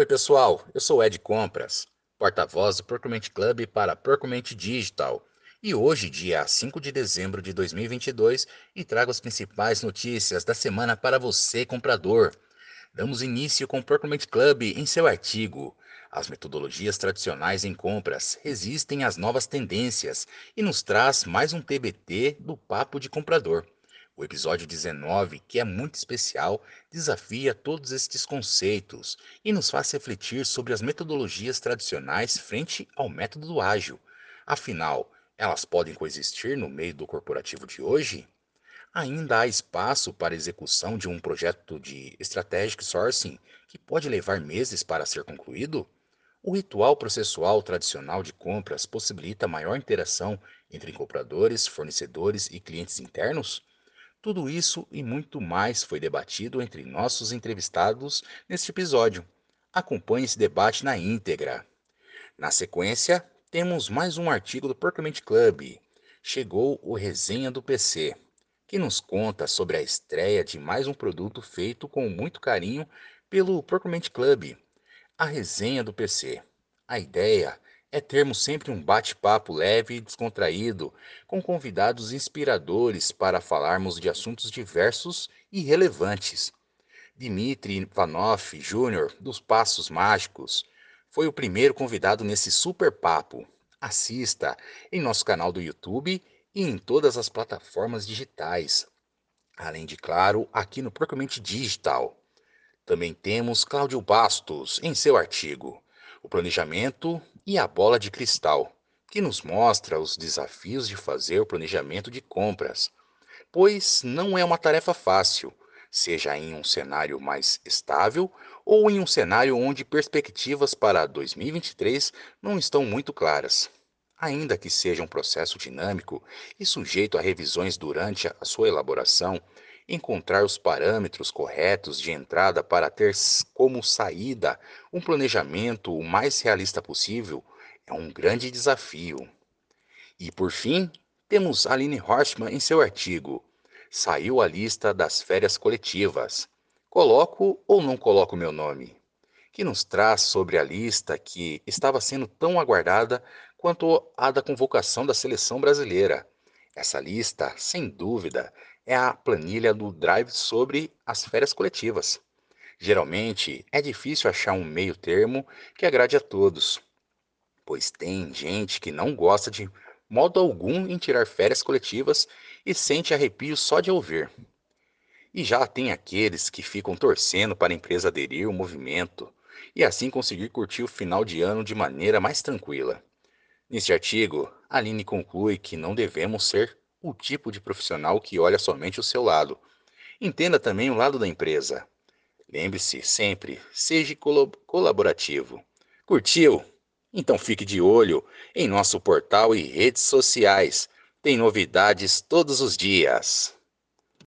Oi, pessoal, eu sou Ed Compras, porta-voz do Procurement Club para Procurement Digital. E hoje, dia 5 de dezembro de 2022, e trago as principais notícias da semana para você, comprador. Damos início com o Procurement Club em seu artigo. As metodologias tradicionais em compras resistem às novas tendências e nos traz mais um TBT do Papo de Comprador. O episódio 19, que é muito especial, desafia todos estes conceitos e nos faz refletir sobre as metodologias tradicionais frente ao método ágil. Afinal, elas podem coexistir no meio do corporativo de hoje? Ainda há espaço para execução de um projeto de strategic sourcing que pode levar meses para ser concluído? O ritual processual tradicional de compras possibilita maior interação entre compradores, fornecedores e clientes internos? Tudo isso e muito mais foi debatido entre nossos entrevistados neste episódio. Acompanhe esse debate na íntegra. Na sequência, temos mais um artigo do Procurement Club. Chegou o Resenha do PC, que nos conta sobre a estreia de mais um produto feito com muito carinho pelo Procurement Club, a Resenha do PC. A ideia é termos sempre um bate-papo leve e descontraído, com convidados inspiradores para falarmos de assuntos diversos e relevantes. Dmitry Ivanov Jr., dos Passos Mágicos, foi o primeiro convidado nesse super papo. Assista em nosso canal do YouTube e em todas as plataformas digitais. Além de, claro, aqui no Procurement Digital. Também temos Cláudio Bastos em seu artigo O Planejamento e a bola de cristal, que nos mostra os desafios de fazer o planejamento de compras, pois não é uma tarefa fácil, seja em um cenário mais estável ou em um cenário onde perspectivas para 2023 não estão muito claras. Ainda que seja um processo dinâmico e sujeito a revisões durante a sua elaboração, encontrar os parâmetros corretos de entrada para ter como saída um planejamento o mais realista possível é um grande desafio. E por fim, temos Aline Horstmann em seu artigo Saiu a lista das férias coletivas. Coloco ou não coloco meu nome? Que nos traz sobre a lista que estava sendo tão aguardada quanto a da convocação da seleção brasileira. Essa lista, sem dúvida, é a planilha do Drive sobre as férias coletivas. Geralmente é difícil achar um meio termo que agrade a todos, pois tem gente que não gosta de modo algum em tirar férias coletivas e sente arrepio só de ouvir. E já tem aqueles que ficam torcendo para a empresa aderir ao movimento e assim conseguir curtir o final de ano de maneira mais tranquila. Neste artigo, Aline conclui que não devemos ser o tipo de profissional que olha somente o seu lado. Entenda também o lado da empresa. Lembre-se sempre, seja colaborativo. Curtiu? Então fique de olho em nosso portal e redes sociais. Tem novidades todos os dias.